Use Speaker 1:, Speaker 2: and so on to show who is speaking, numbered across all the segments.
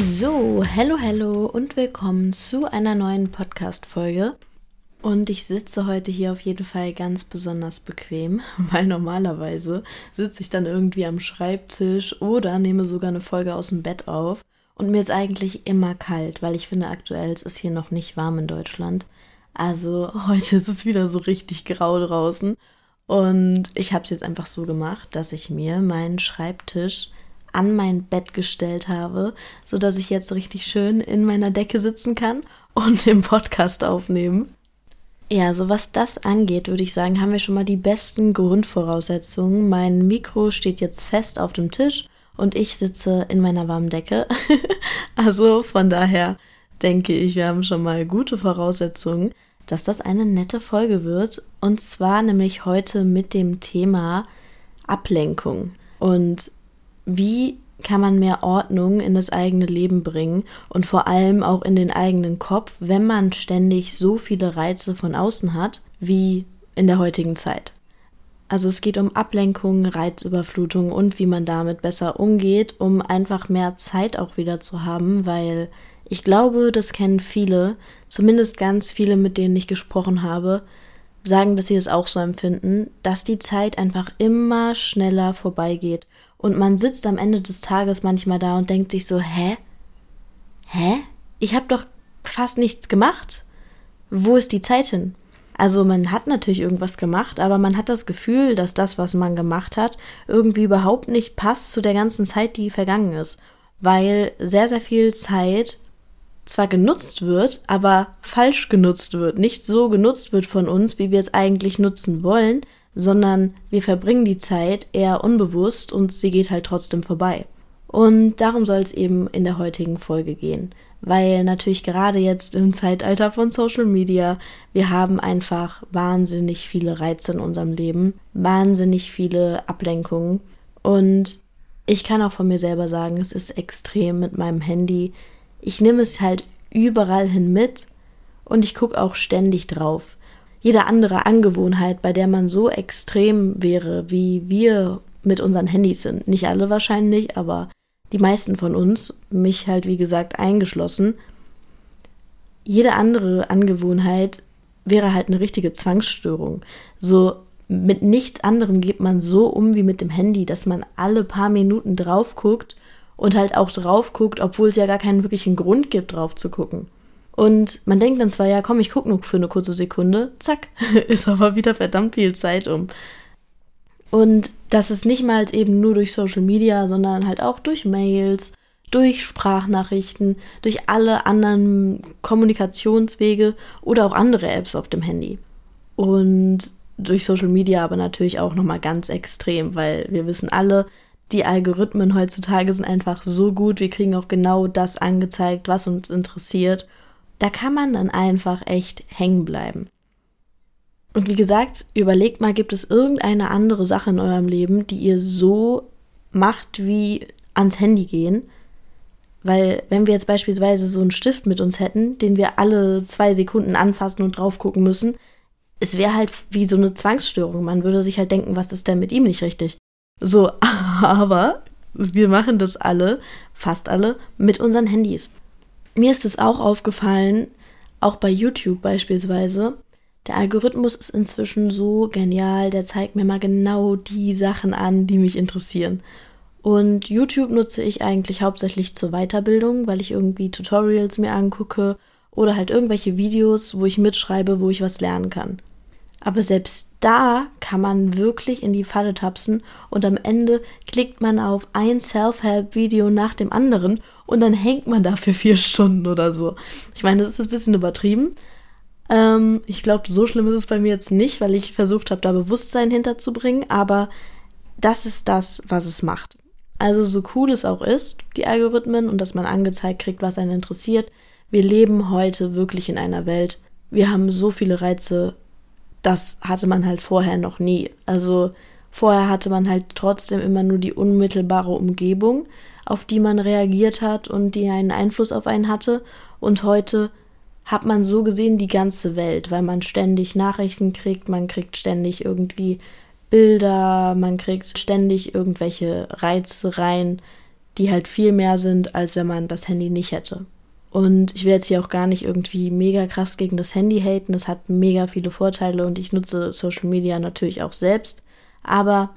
Speaker 1: So, hello, hello und willkommen zu einer neuen Podcast-Folge. Und ich sitze heute hier auf jeden Fall ganz besonders bequem, weil normalerweise sitze ich dann irgendwie am Schreibtisch oder nehme sogar eine Folge aus dem Bett auf. Und mir ist eigentlich immer kalt, weil ich finde aktuell es ist hier noch nicht warm in Deutschland. Also heute ist es wieder so richtig grau draußen. Und ich habe es jetzt einfach so gemacht, dass ich mir meinen Schreibtisch an mein Bett gestellt habe, so dass ich jetzt richtig schön in meiner Decke sitzen kann und den Podcast aufnehmen. Ja, so was das angeht, würde ich sagen, haben wir schon mal die besten Grundvoraussetzungen. Mein Mikro steht jetzt fest auf dem Tisch und ich sitze in meiner warmen Decke. also von daher denke ich, wir haben schon mal gute Voraussetzungen, dass das eine nette Folge wird. Und zwar nämlich heute mit dem Thema Ablenkung. Und wie kann man mehr Ordnung in das eigene Leben bringen und vor allem auch in den eigenen Kopf, wenn man ständig so viele Reize von außen hat wie in der heutigen Zeit. Also es geht um Ablenkung, Reizüberflutung und wie man damit besser umgeht, um einfach mehr Zeit auch wieder zu haben, weil ich glaube, das kennen viele, zumindest ganz viele, mit denen ich gesprochen habe, sagen, dass sie es auch so empfinden, dass die Zeit einfach immer schneller vorbeigeht und man sitzt am Ende des Tages manchmal da und denkt sich so, hä? Hä? Ich habe doch fast nichts gemacht. Wo ist die Zeit hin? Also man hat natürlich irgendwas gemacht, aber man hat das Gefühl, dass das, was man gemacht hat, irgendwie überhaupt nicht passt zu der ganzen Zeit, die vergangen ist. Weil sehr, sehr viel Zeit zwar genutzt wird, aber falsch genutzt wird. Nicht so genutzt wird von uns, wie wir es eigentlich nutzen wollen, sondern wir verbringen die Zeit eher unbewusst und sie geht halt trotzdem vorbei. Und darum soll es eben in der heutigen Folge gehen, weil natürlich gerade jetzt im Zeitalter von Social Media, wir haben einfach wahnsinnig viele Reize in unserem Leben, wahnsinnig viele Ablenkungen und ich kann auch von mir selber sagen, es ist extrem mit meinem Handy. Ich nehme es halt überall hin mit und ich gucke auch ständig drauf jede andere Angewohnheit, bei der man so extrem wäre, wie wir mit unseren Handys sind. Nicht alle wahrscheinlich, aber die meisten von uns, mich halt wie gesagt eingeschlossen. Jede andere Angewohnheit wäre halt eine richtige Zwangsstörung. So mit nichts anderem geht man so um wie mit dem Handy, dass man alle paar Minuten drauf guckt und halt auch drauf guckt, obwohl es ja gar keinen wirklichen Grund gibt, drauf zu gucken. Und man denkt dann zwar, ja, komm, ich gucke nur für eine kurze Sekunde, zack, ist aber wieder verdammt viel Zeit um. Und das ist nicht mal eben nur durch Social Media, sondern halt auch durch Mails, durch Sprachnachrichten, durch alle anderen Kommunikationswege oder auch andere Apps auf dem Handy. Und durch Social Media aber natürlich auch nochmal ganz extrem, weil wir wissen alle, die Algorithmen heutzutage sind einfach so gut, wir kriegen auch genau das angezeigt, was uns interessiert da kann man dann einfach echt hängen bleiben. Und wie gesagt, überlegt mal, gibt es irgendeine andere Sache in eurem Leben, die ihr so macht wie ans Handy gehen? Weil wenn wir jetzt beispielsweise so einen Stift mit uns hätten, den wir alle zwei Sekunden anfassen und drauf gucken müssen, es wäre halt wie so eine Zwangsstörung. Man würde sich halt denken, was ist denn mit ihm nicht richtig? So, aber wir machen das alle, fast alle, mit unseren Handys. Mir ist es auch aufgefallen, auch bei YouTube beispielsweise. Der Algorithmus ist inzwischen so genial, der zeigt mir mal genau die Sachen an, die mich interessieren. Und YouTube nutze ich eigentlich hauptsächlich zur Weiterbildung, weil ich irgendwie Tutorials mir angucke oder halt irgendwelche Videos, wo ich mitschreibe, wo ich was lernen kann. Aber selbst da kann man wirklich in die Falle tapsen und am Ende klickt man auf ein Self-Help-Video nach dem anderen und dann hängt man da für vier Stunden oder so. Ich meine, das ist ein bisschen übertrieben, Ähm, ich glaube, so schlimm ist es bei mir jetzt nicht, weil ich versucht habe, da Bewusstsein hinterzubringen, aber das ist das, was es macht. Also so cool es auch ist, die Algorithmen und dass man angezeigt kriegt, was einen interessiert, wir leben heute wirklich in einer Welt. Wir haben so viele Reize, das hatte man halt vorher noch nie. Also vorher hatte man halt trotzdem immer nur die unmittelbare Umgebung, auf die man reagiert hat und die einen Einfluss auf einen hatte. Und heute hat man so gesehen die ganze Welt, weil man ständig Nachrichten kriegt, man kriegt ständig irgendwie Bilder, man kriegt ständig irgendwelche Reize rein, die halt viel mehr sind, als wenn man das Handy nicht hätte. Und ich will jetzt hier auch gar nicht irgendwie mega krass gegen das Handy haten. Es hat mega viele Vorteile und ich nutze Social Media natürlich auch selbst. Aber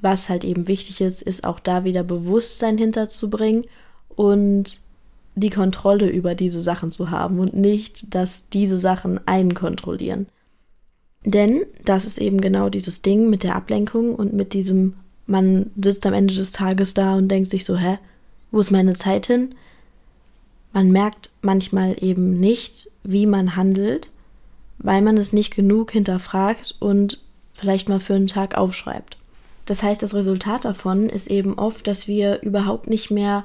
Speaker 1: was halt eben wichtig ist, ist auch da wieder Bewusstsein hinterzubringen und die Kontrolle über diese Sachen zu haben und nicht, dass diese Sachen einen kontrollieren. Denn das ist eben genau dieses Ding mit der Ablenkung und mit diesem, man sitzt am Ende des Tages da und denkt sich so, hä, wo ist meine Zeit hin? Man merkt manchmal eben nicht, wie man handelt, weil man es nicht genug hinterfragt und vielleicht mal für einen Tag aufschreibt. Das heißt, das Resultat davon ist eben oft, dass wir überhaupt nicht mehr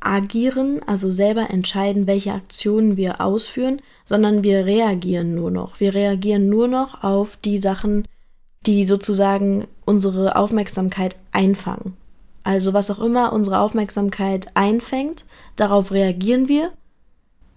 Speaker 1: agieren, also selber entscheiden, welche Aktionen wir ausführen, sondern wir reagieren nur noch. Wir reagieren nur noch auf die Sachen, die sozusagen unsere Aufmerksamkeit einfangen. Also was auch immer unsere Aufmerksamkeit einfängt, darauf reagieren wir,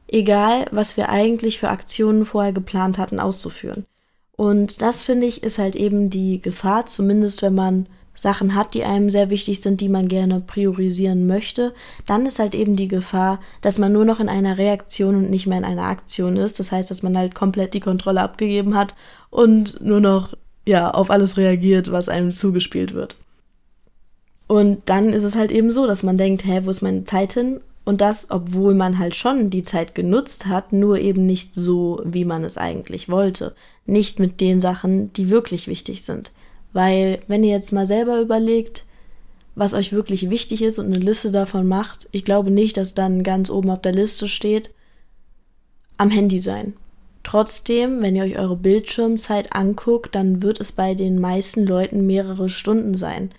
Speaker 1: egal was wir eigentlich für Aktionen vorher geplant hatten auszuführen. Und das finde ich ist halt eben die Gefahr, zumindest wenn man Sachen hat, die einem sehr wichtig sind, die man gerne priorisieren möchte, dann ist halt eben die Gefahr, dass man nur noch in einer Reaktion und nicht mehr in einer Aktion ist. Das heißt, dass man halt komplett die Kontrolle abgegeben hat und nur noch ja auf alles reagiert, was einem zugespielt wird. Und dann ist es halt eben so, dass man denkt, hä, wo ist meine Zeit hin? Und das, obwohl man halt schon die Zeit genutzt hat, nur eben nicht so, wie man es eigentlich wollte. Nicht mit den Sachen, die wirklich wichtig sind. Weil, wenn ihr jetzt mal selber überlegt, was euch wirklich wichtig ist und eine Liste davon macht, ich glaube nicht, dass dann ganz oben auf der Liste steht, am Handy sein. Trotzdem, wenn ihr euch eure Bildschirmzeit anguckt, dann wird es bei den meisten Leuten mehrere Stunden sein,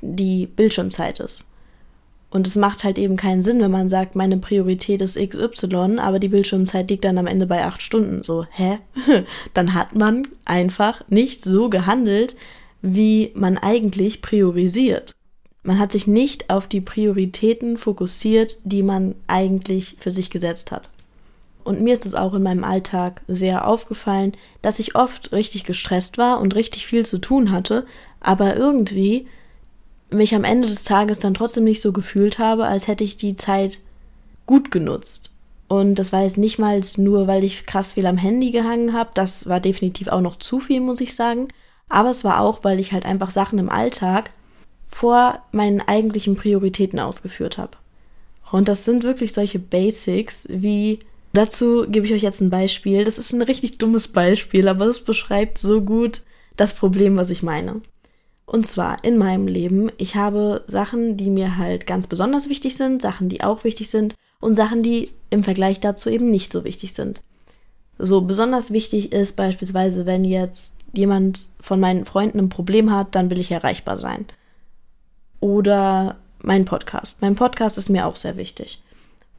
Speaker 1: die Bildschirmzeit ist. Und es macht halt eben keinen Sinn, wenn man sagt, meine Priorität ist XY, aber die Bildschirmzeit liegt dann am Ende bei acht Stunden. So, hä? dann hat man einfach nicht so gehandelt, wie man eigentlich priorisiert. Man hat sich nicht auf die Prioritäten fokussiert, die man eigentlich für sich gesetzt hat. Und mir ist es auch in meinem Alltag sehr aufgefallen, dass ich oft richtig gestresst war und richtig viel zu tun hatte, aber irgendwie mich am Ende des Tages dann trotzdem nicht so gefühlt habe, als hätte ich die Zeit gut genutzt. Und das war jetzt nicht mal nur, weil ich krass viel am Handy gehangen habe. Das war definitiv auch noch zu viel, muss ich sagen. Aber es war auch, weil ich halt einfach Sachen im Alltag vor meinen eigentlichen Prioritäten ausgeführt habe. Und das sind wirklich solche Basics wie Dazu gebe ich euch jetzt ein Beispiel. Das ist ein richtig dummes Beispiel, aber es beschreibt so gut das Problem, was ich meine. Und zwar in meinem Leben, ich habe Sachen, die mir halt ganz besonders wichtig sind, Sachen, die auch wichtig sind und Sachen, die im Vergleich dazu eben nicht so wichtig sind. So besonders wichtig ist beispielsweise, wenn jetzt jemand von meinen Freunden ein Problem hat, dann will ich erreichbar sein. Oder mein Podcast. Mein Podcast ist mir auch sehr wichtig.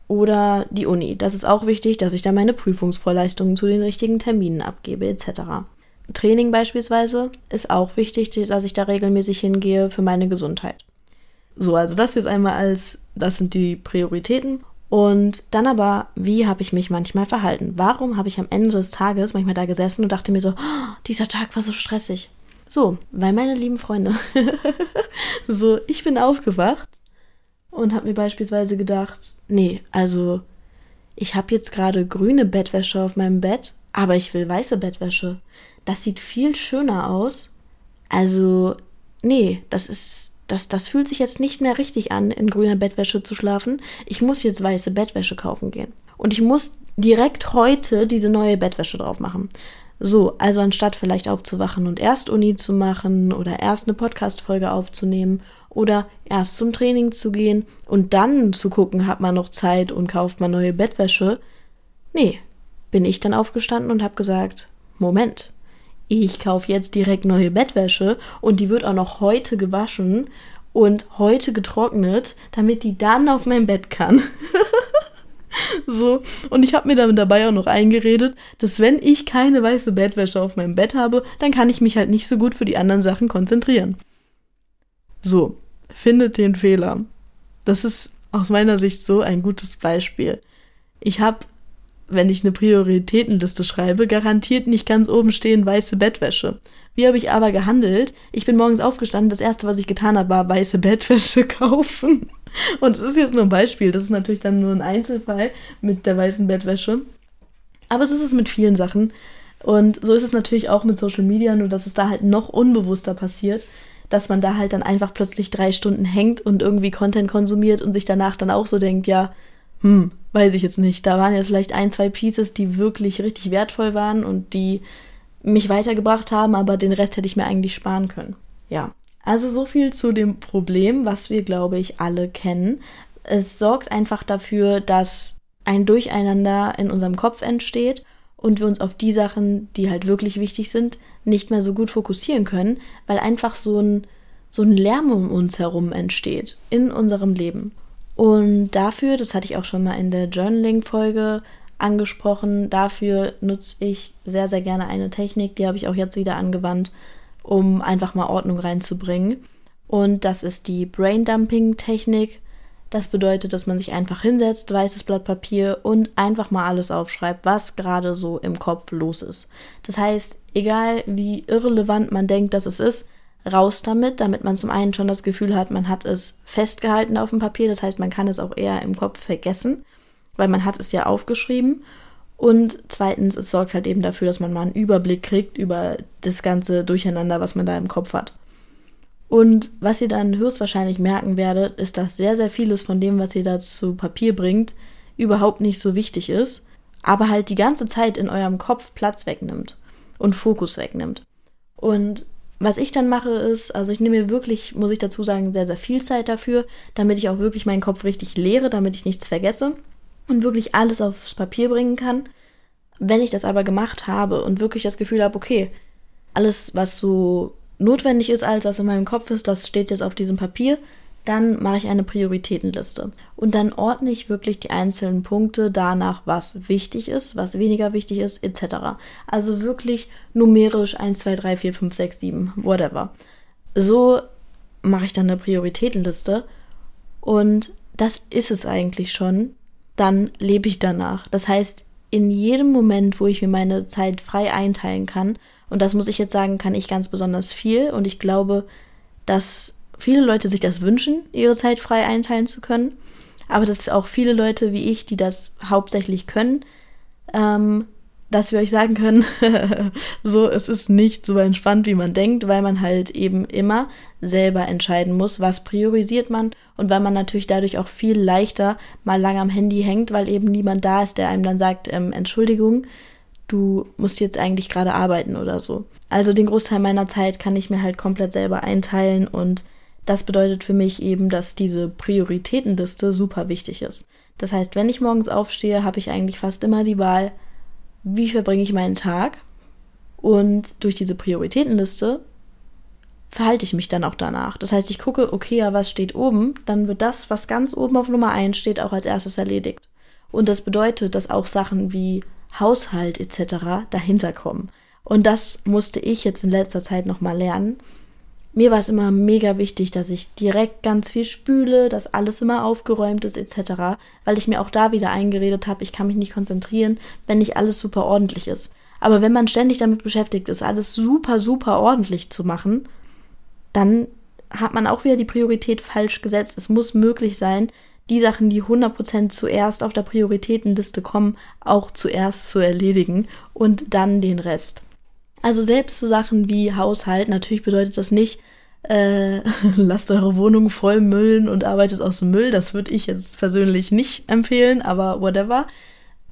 Speaker 1: Oder die Uni. Das ist auch wichtig, dass ich da meine Prüfungsvorleistungen zu den richtigen Terminen abgebe, etc. Training beispielsweise ist auch wichtig, dass ich da regelmäßig hingehe für meine Gesundheit. So, also das jetzt einmal als, das sind die Prioritäten. Und dann aber, wie habe ich mich manchmal verhalten? Warum habe ich am Ende des Tages manchmal da gesessen und dachte mir so, oh, dieser Tag war so stressig? So, weil meine lieben Freunde, so, ich bin aufgewacht und habe mir beispielsweise gedacht, nee, also ich habe jetzt gerade grüne Bettwäsche auf meinem Bett, aber ich will weiße Bettwäsche. Das sieht viel schöner aus. Also, nee, das ist das, das fühlt sich jetzt nicht mehr richtig an, in grüner Bettwäsche zu schlafen. Ich muss jetzt weiße Bettwäsche kaufen gehen. Und ich muss direkt heute diese neue Bettwäsche drauf machen. So, also anstatt vielleicht aufzuwachen und erst Uni zu machen oder erst eine Podcast-Folge aufzunehmen oder erst zum Training zu gehen und dann zu gucken, hat man noch Zeit und kauft man neue Bettwäsche. Nee, bin ich dann aufgestanden und habe gesagt, Moment, ich kaufe jetzt direkt neue Bettwäsche und die wird auch noch heute gewaschen und heute getrocknet, damit die dann auf mein Bett kann. so, und ich habe mir dann dabei auch noch eingeredet, dass wenn ich keine weiße Bettwäsche auf meinem Bett habe, dann kann ich mich halt nicht so gut für die anderen Sachen konzentrieren. So, findet den Fehler. Das ist aus meiner Sicht so ein gutes Beispiel. Ich habe, wenn ich eine Prioritätenliste schreibe, garantiert nicht ganz oben stehen weiße Bettwäsche. Wie habe ich aber gehandelt? Ich bin morgens aufgestanden, das erste, was ich getan habe, war weiße Bettwäsche kaufen. Und es ist jetzt nur ein Beispiel, das ist natürlich dann nur ein Einzelfall mit der weißen Bettwäsche. Aber so ist es mit vielen Sachen. Und so ist es natürlich auch mit Social Media, nur dass es da halt noch unbewusster passiert, dass man da halt dann einfach plötzlich drei Stunden hängt und irgendwie Content konsumiert und sich danach dann auch so denkt, ja, hm, weiß ich jetzt nicht. Da waren jetzt vielleicht ein, zwei Pieces, die wirklich richtig wertvoll waren und die mich weitergebracht haben, aber den Rest hätte ich mir eigentlich sparen können. Ja, also so viel zu dem Problem, was wir, glaube ich, alle kennen. Es sorgt einfach dafür, dass ein Durcheinander in unserem Kopf entsteht und wir uns auf die Sachen, die halt wirklich wichtig sind, nicht mehr so gut fokussieren können, weil einfach so ein, so ein Lärm um uns herum entsteht in unserem Leben. Und dafür, das hatte ich auch schon mal in der Journaling-Folge angesprochen, dafür nutze ich sehr, sehr gerne eine Technik, die habe ich auch jetzt wieder angewandt, um einfach mal Ordnung reinzubringen. Und das ist die Braindumping-Technik. Das bedeutet, dass man sich einfach hinsetzt, weißes Blatt Papier und einfach mal alles aufschreibt, was gerade so im Kopf los ist. Das heißt, egal wie irrelevant man denkt, dass es ist, raus damit, damit man zum einen schon das Gefühl hat, man hat es festgehalten auf dem Papier, das heißt, man kann es auch eher im Kopf vergessen, weil man hat es ja aufgeschrieben. Und zweitens, es sorgt halt eben dafür, dass man mal einen Überblick kriegt über das ganze Durcheinander, was man da im Kopf hat. Und was ihr dann höchstwahrscheinlich merken werdet, ist, dass sehr, sehr vieles von dem, was ihr da zu Papier bringt, überhaupt nicht so wichtig ist, aber halt die ganze Zeit in eurem Kopf Platz wegnimmt und Fokus wegnimmt. Und was ich dann mache ist, also ich nehme mir wirklich, muss ich dazu sagen, sehr, sehr viel Zeit dafür, damit ich auch wirklich meinen Kopf richtig leere, damit ich nichts vergesse und wirklich alles aufs Papier bringen kann. Wenn ich das aber gemacht habe und wirklich das Gefühl habe, okay, alles, was so notwendig ist, als was in meinem Kopf ist, das steht jetzt auf diesem Papier, dann mache ich eine Prioritätenliste. Und dann ordne ich wirklich die einzelnen Punkte danach, was wichtig ist, was weniger wichtig ist, etc. Also wirklich numerisch 1, 2, 3, 4, 5, 6, 7, whatever. So mache ich dann eine Prioritätenliste. Und das ist es eigentlich schon. Dann lebe ich danach. Das heißt, in jedem Moment, wo ich mir meine Zeit frei einteilen kann, und das muss ich jetzt sagen, kann ich ganz besonders viel. Und ich glaube, dass viele Leute sich das wünschen, ihre Zeit frei einteilen zu können. Aber dass auch viele Leute wie ich, die das hauptsächlich können, ähm, dass wir euch sagen können, so, es ist nicht so entspannt, wie man denkt, weil man halt eben immer selber entscheiden muss, was priorisiert man und weil man natürlich dadurch auch viel leichter mal lang am Handy hängt, weil eben niemand da ist, der einem dann sagt, ähm, Entschuldigung, du musst jetzt eigentlich gerade arbeiten oder so. Also den Großteil meiner Zeit kann ich mir halt komplett selber einteilen und das bedeutet für mich eben, dass diese Prioritätenliste super wichtig ist. Das heißt, wenn ich morgens aufstehe, habe ich eigentlich fast immer die Wahl, wie verbringe ich meinen Tag? Und durch diese Prioritätenliste verhalte ich mich dann auch danach. Das heißt, ich gucke, okay, ja, was steht oben? Dann wird das, was ganz oben auf Nummer 1 steht, auch als erstes erledigt. Und das bedeutet, dass auch Sachen wie Haushalt etc. dahinter kommen. Und das musste ich jetzt in letzter Zeit nochmal lernen. Mir war es immer mega wichtig, dass ich direkt ganz viel spüle, dass alles immer aufgeräumt ist etc., weil ich mir auch da wieder eingeredet habe, ich kann mich nicht konzentrieren, wenn nicht alles super ordentlich ist. Aber wenn man ständig damit beschäftigt ist, alles super, super ordentlich zu machen, dann hat man auch wieder die Priorität falsch gesetzt. Es muss möglich sein, die Sachen, die 100% zuerst auf der Prioritätenliste kommen, auch zuerst zu erledigen und dann den Rest. Also selbst so Sachen wie Haushalt, natürlich bedeutet das nicht, äh, lasst eure Wohnung voll müllen und arbeitet aus dem Müll. Das würde ich jetzt persönlich nicht empfehlen, aber whatever.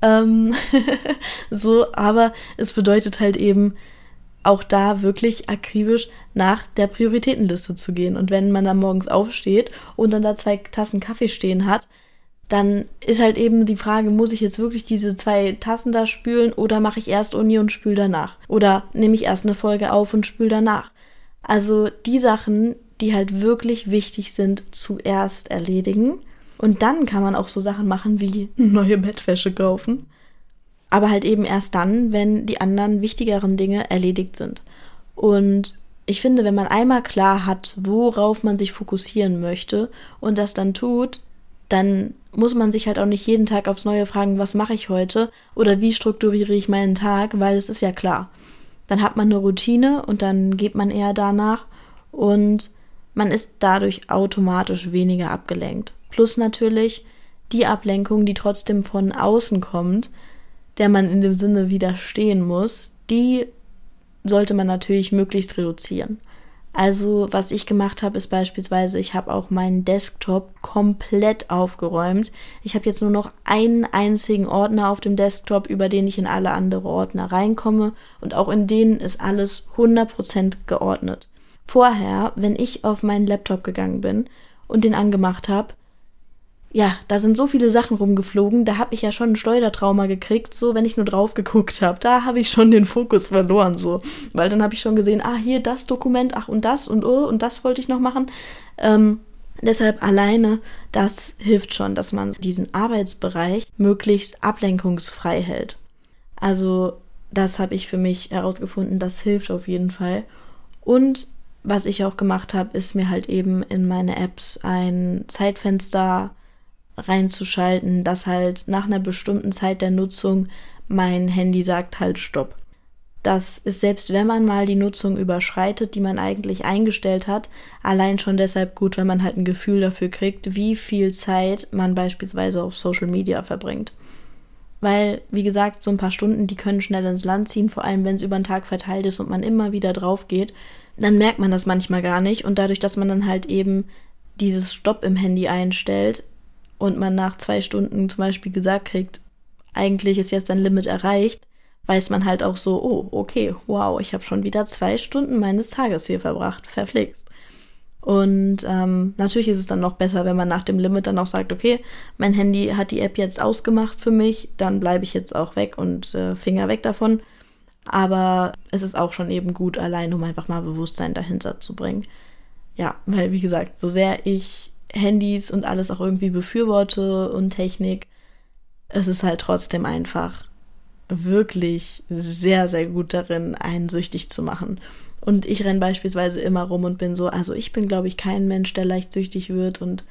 Speaker 1: Ähm, so, aber es bedeutet halt eben, auch da wirklich akribisch nach der Prioritätenliste zu gehen. Und wenn man dann morgens aufsteht und dann da zwei Tassen Kaffee stehen hat, dann ist halt eben die Frage, muss ich jetzt wirklich diese zwei Tassen da spülen oder mache ich erst Uni und spül danach? Oder nehme ich erst eine Folge auf und spül danach? Also die Sachen, die halt wirklich wichtig sind, zuerst erledigen. Und dann kann man auch so Sachen machen wie neue Bettwäsche kaufen. Aber halt eben erst dann, wenn die anderen wichtigeren Dinge erledigt sind. Und ich finde, wenn man einmal klar hat, worauf man sich fokussieren möchte und das dann tut, dann muss man sich halt auch nicht jeden Tag aufs Neue fragen, was mache ich heute oder wie strukturiere ich meinen Tag, weil es ist ja klar. Dann hat man eine Routine und dann geht man eher danach und man ist dadurch automatisch weniger abgelenkt. Plus natürlich die Ablenkung, die trotzdem von außen kommt, der man in dem Sinne widerstehen muss, die sollte man natürlich möglichst reduzieren. Also was ich gemacht habe, ist beispielsweise, ich habe auch meinen Desktop komplett aufgeräumt. Ich habe jetzt nur noch einen einzigen Ordner auf dem Desktop, über den ich in alle anderen Ordner reinkomme und auch in denen ist alles 100% geordnet. Vorher, wenn ich auf meinen Laptop gegangen bin und den angemacht habe, ja, da sind so viele Sachen rumgeflogen, da habe ich ja schon ein Schleudertrauma gekriegt, so wenn ich nur drauf geguckt habe. Da habe ich schon den Fokus verloren, so. Weil dann habe ich schon gesehen, ah, hier das Dokument, ach und das und oh, und das wollte ich noch machen. Ähm, deshalb alleine, das hilft schon, dass man diesen Arbeitsbereich möglichst ablenkungsfrei hält. Also, das habe ich für mich herausgefunden, das hilft auf jeden Fall. Und was ich auch gemacht habe, ist mir halt eben in meine Apps ein Zeitfenster reinzuschalten, dass halt nach einer bestimmten Zeit der Nutzung mein Handy sagt halt Stopp. Das ist selbst wenn man mal die Nutzung überschreitet, die man eigentlich eingestellt hat, allein schon deshalb gut, wenn man halt ein Gefühl dafür kriegt, wie viel Zeit man beispielsweise auf Social Media verbringt. Weil, wie gesagt, so ein paar Stunden, die können schnell ins Land ziehen, vor allem wenn es über den Tag verteilt ist und man immer wieder drauf geht, dann merkt man das manchmal gar nicht. Und dadurch, dass man dann halt eben dieses Stopp im Handy einstellt, und man nach zwei Stunden zum Beispiel gesagt kriegt, eigentlich ist jetzt dein Limit erreicht, weiß man halt auch so, oh, okay, wow, ich habe schon wieder zwei Stunden meines Tages hier verbracht, verflixt. Und ähm, natürlich ist es dann noch besser, wenn man nach dem Limit dann auch sagt, okay, mein Handy hat die App jetzt ausgemacht für mich, dann bleibe ich jetzt auch weg und äh, Finger weg davon. Aber es ist auch schon eben gut, allein um einfach mal Bewusstsein dahinter zu bringen. Ja, weil wie gesagt, so sehr ich Handys und alles auch irgendwie befürworte und Technik, es ist halt trotzdem einfach wirklich sehr, sehr gut darin, einen süchtig zu machen. Und ich renne beispielsweise immer rum und bin so, also ich bin, glaube ich, kein Mensch, der leicht süchtig wird und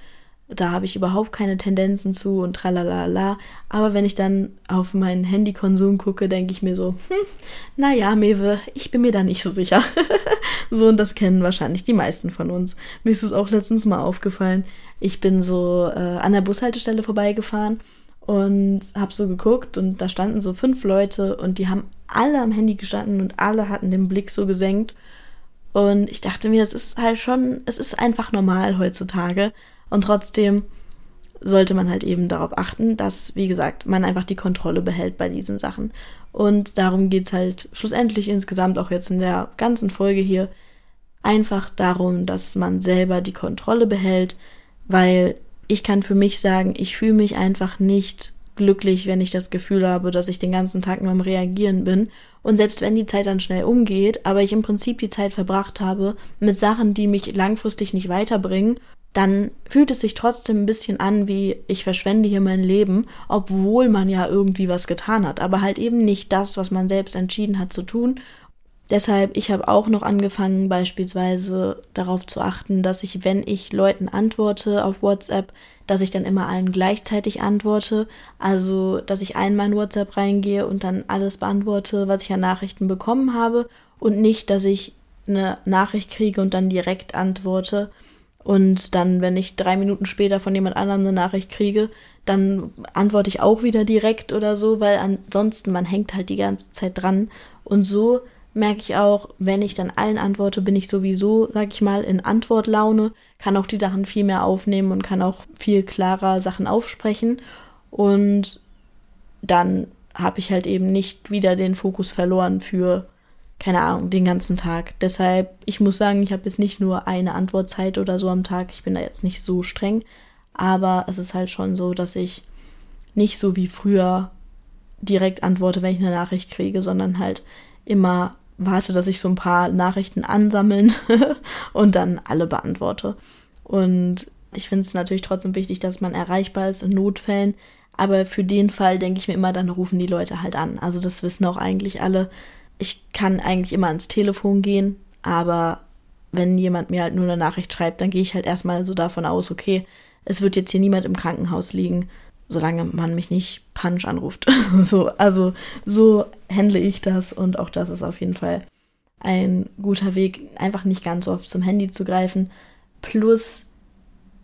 Speaker 1: da habe ich überhaupt keine Tendenzen zu und tralalala. Aber wenn ich dann auf meinen Handykonsum gucke, denke ich mir so, hm, naja, Mewe, ich bin mir da nicht so sicher. so, und das kennen wahrscheinlich die meisten von uns. Mir ist es auch letztens mal aufgefallen. Ich bin so äh, an der Bushaltestelle vorbeigefahren und habe so geguckt und da standen so fünf Leute und die haben alle am Handy gestanden und alle hatten den Blick so gesenkt. Und ich dachte mir, es ist halt schon, es ist einfach normal heutzutage. Und trotzdem sollte man halt eben darauf achten, dass, wie gesagt, man einfach die Kontrolle behält bei diesen Sachen. Und darum geht es halt schlussendlich insgesamt auch jetzt in der ganzen Folge hier einfach darum, dass man selber die Kontrolle behält, weil ich kann für mich sagen, ich fühle mich einfach nicht glücklich, wenn ich das Gefühl habe, dass ich den ganzen Tag nur am Reagieren bin. Und selbst wenn die Zeit dann schnell umgeht, aber ich im Prinzip die Zeit verbracht habe mit Sachen, die mich langfristig nicht weiterbringen dann fühlt es sich trotzdem ein bisschen an, wie ich verschwende hier mein Leben, obwohl man ja irgendwie was getan hat, aber halt eben nicht das, was man selbst entschieden hat zu tun. Deshalb, ich habe auch noch angefangen, beispielsweise darauf zu achten, dass ich, wenn ich Leuten antworte auf WhatsApp, dass ich dann immer allen gleichzeitig antworte. Also, dass ich einmal in WhatsApp reingehe und dann alles beantworte, was ich an Nachrichten bekommen habe und nicht, dass ich eine Nachricht kriege und dann direkt antworte und dann, wenn ich drei Minuten später von jemand anderem eine Nachricht kriege, dann antworte ich auch wieder direkt oder so, weil ansonsten man hängt halt die ganze Zeit dran. Und so merke ich auch, wenn ich dann allen antworte, bin ich sowieso, sag ich mal, in Antwortlaune, kann auch die Sachen viel mehr aufnehmen und kann auch viel klarer Sachen aufsprechen. Und dann habe ich halt eben nicht wieder den Fokus verloren für keine Ahnung, den ganzen Tag. Deshalb, ich muss sagen, ich habe jetzt nicht nur eine Antwortzeit oder so am Tag. Ich bin da jetzt nicht so streng. Aber es ist halt schon so, dass ich nicht so wie früher direkt antworte, wenn ich eine Nachricht kriege, sondern halt immer warte, dass ich so ein paar Nachrichten ansammeln und dann alle beantworte. Und ich finde es natürlich trotzdem wichtig, dass man erreichbar ist in Notfällen. Aber für den Fall denke ich mir immer, dann rufen die Leute halt an. Also das wissen auch eigentlich alle. Ich kann eigentlich immer ans Telefon gehen, aber wenn jemand mir halt nur eine Nachricht schreibt, dann gehe ich halt erstmal so davon aus, okay, es wird jetzt hier niemand im Krankenhaus liegen, solange man mich nicht Punch anruft. so, also so handle ich das und auch das ist auf jeden Fall ein guter Weg, einfach nicht ganz so oft zum Handy zu greifen. Plus,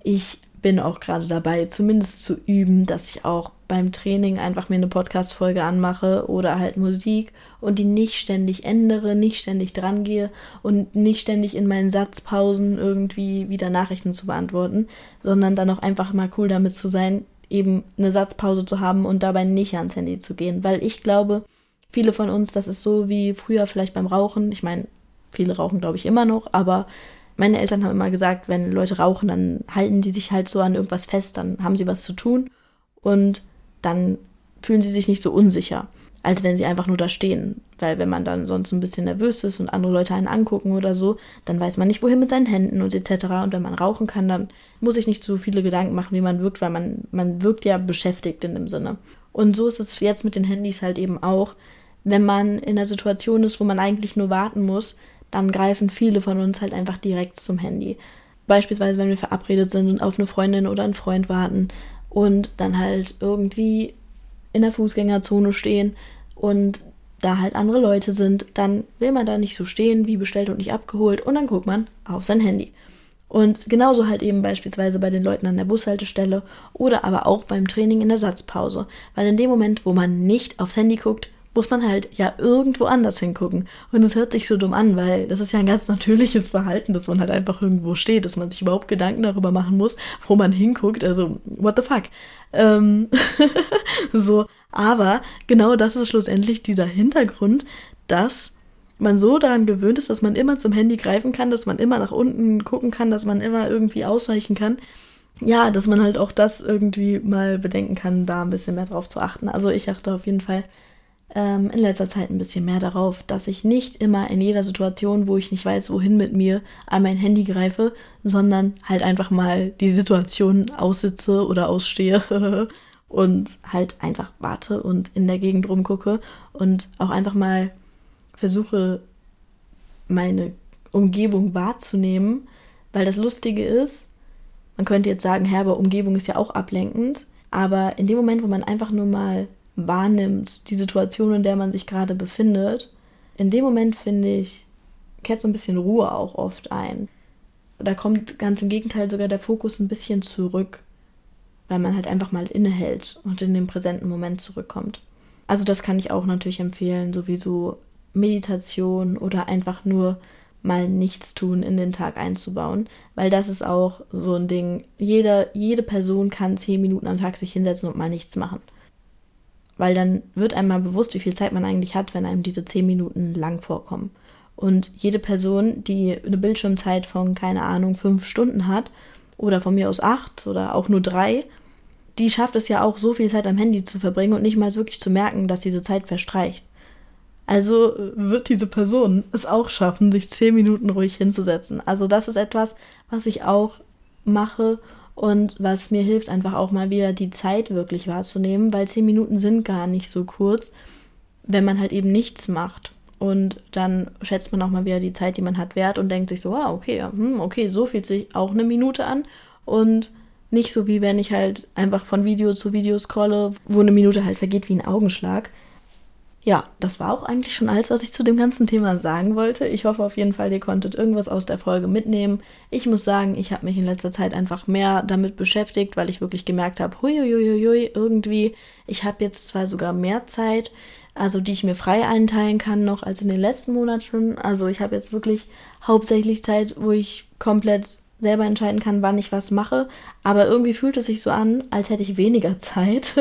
Speaker 1: ich bin auch gerade dabei, zumindest zu üben, dass ich auch beim Training einfach mir eine Podcast-Folge anmache oder halt Musik und die nicht ständig ändere, nicht ständig drangehe und nicht ständig in meinen Satzpausen irgendwie wieder Nachrichten zu beantworten, sondern dann auch einfach mal cool damit zu sein, eben eine Satzpause zu haben und dabei nicht ans Handy zu gehen. Weil ich glaube, viele von uns, das ist so wie früher vielleicht beim Rauchen. Ich meine, viele rauchen, glaube ich, immer noch, aber meine Eltern haben immer gesagt, wenn Leute rauchen, dann halten die sich halt so an irgendwas fest, dann haben sie was zu tun und dann fühlen sie sich nicht so unsicher, als wenn sie einfach nur da stehen. Weil wenn man dann sonst ein bisschen nervös ist und andere Leute einen angucken oder so, dann weiß man nicht, wohin mit seinen Händen und etc. Und wenn man rauchen kann, dann muss ich nicht so viele Gedanken machen, wie man wirkt, weil man, man wirkt ja beschäftigt in dem Sinne. Und so ist es jetzt mit den Handys halt eben auch. Wenn man in einer Situation ist, wo man eigentlich nur warten muss, dann greifen viele von uns halt einfach direkt zum Handy. Beispielsweise, wenn wir verabredet sind und auf eine Freundin oder einen Freund warten und dann halt irgendwie in der Fußgängerzone stehen und da halt andere Leute sind, dann will man da nicht so stehen, wie bestellt und nicht abgeholt und dann guckt man auf sein Handy. Und genauso halt eben beispielsweise bei den Leuten an der Bushaltestelle oder aber auch beim Training in der Satzpause. Weil in dem Moment, wo man nicht aufs Handy guckt, muss man halt ja irgendwo anders hingucken. Und es hört sich so dumm an, weil das ist ja ein ganz natürliches Verhalten, dass man halt einfach irgendwo steht, dass man sich überhaupt Gedanken darüber machen muss, wo man hinguckt. Also, what the fuck? Ähm, so, aber genau das ist schlussendlich dieser Hintergrund, dass man so daran gewöhnt ist, dass man immer zum Handy greifen kann, dass man immer nach unten gucken kann, dass man immer irgendwie ausweichen kann. Ja, dass man halt auch das irgendwie mal bedenken kann, da ein bisschen mehr drauf zu achten. Also ich achte auf jeden Fall ähm, in letzter Zeit ein bisschen mehr darauf, dass ich nicht immer in jeder Situation, wo ich nicht weiß, wohin mit mir, an mein Handy greife, sondern halt einfach mal die Situation aussitze oder ausstehe und halt einfach warte und in der Gegend rumgucke und auch einfach mal versuche, meine Umgebung wahrzunehmen, weil das Lustige ist, man könnte jetzt sagen, Herr, aber Umgebung ist ja auch ablenkend, aber in dem Moment, wo man einfach nur mal wahrnimmt, die Situation, in der man sich gerade befindet, in dem Moment finde ich, kehrt so ein bisschen Ruhe auch oft ein. Da kommt ganz im Gegenteil sogar der Fokus ein bisschen zurück, weil man halt einfach mal innehält und in den präsenten Moment zurückkommt. Also das kann ich auch natürlich empfehlen, sowieso Meditation oder einfach nur mal nichts tun in den Tag einzubauen, weil das ist auch so ein Ding. Jede, jede Person kann zehn Minuten am Tag sich hinsetzen und mal nichts machen weil dann wird einem mal bewusst, wie viel Zeit man eigentlich hat, wenn einem diese zehn Minuten lang vorkommen. Und jede Person, die eine Bildschirmzeit von, keine Ahnung, fünf Stunden hat, oder von mir aus acht oder auch nur drei, die schafft es ja auch, so viel Zeit am Handy zu verbringen und nicht mal wirklich zu merken, dass diese Zeit verstreicht. Also wird diese Person es auch schaffen, sich zehn Minuten ruhig hinzusetzen. Also das ist etwas, was ich auch mache und was mir hilft, einfach auch mal wieder die Zeit wirklich wahrzunehmen, weil zehn Minuten sind gar nicht so kurz, wenn man halt eben nichts macht. Und dann schätzt man auch mal wieder die Zeit, die man hat, wert und denkt sich so, ah, okay, hm, okay, so fühlt sich auch eine Minute an. Und nicht so wie wenn ich halt einfach von Video zu Video scrolle, wo eine Minute halt vergeht wie ein Augenschlag. Ja, das war auch eigentlich schon alles, was ich zu dem ganzen Thema sagen wollte. Ich hoffe auf jeden Fall, ihr konntet irgendwas aus der Folge mitnehmen. Ich muss sagen, ich habe mich in letzter Zeit einfach mehr damit beschäftigt, weil ich wirklich gemerkt habe, huiuiuiui, irgendwie, ich habe jetzt zwar sogar mehr Zeit, also die ich mir frei einteilen kann noch als in den letzten Monaten. Also ich habe jetzt wirklich hauptsächlich Zeit, wo ich komplett selber entscheiden kann, wann ich was mache. Aber irgendwie fühlt es sich so an, als hätte ich weniger Zeit.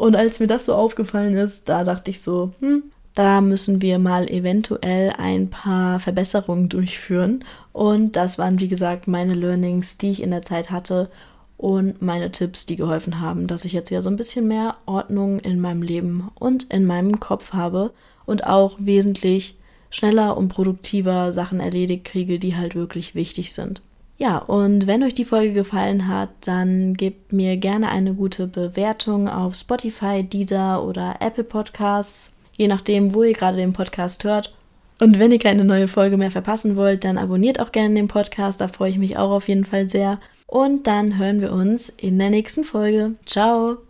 Speaker 1: Und als mir das so aufgefallen ist, da dachte ich so, hm, da müssen wir mal eventuell ein paar Verbesserungen durchführen. Und das waren, wie gesagt, meine Learnings, die ich in der Zeit hatte. und meine Tipps, die geholfen haben, dass ich jetzt ja so ein bisschen mehr Ordnung in meinem Leben und in meinem Kopf habe und auch wesentlich schneller und produktiver Sachen erledigt kriege, die halt wirklich wichtig sind. Ja, und wenn euch die Folge gefallen hat, dann gebt mir gerne eine gute Bewertung auf Spotify, Deezer oder Apple Podcasts, je nachdem, wo ihr gerade den Podcast hört. Und wenn ihr keine neue Folge mehr verpassen wollt, dann abonniert auch gerne den Podcast, da freue ich mich auch auf jeden Fall sehr. Und dann hören wir uns in der nächsten Folge. Ciao!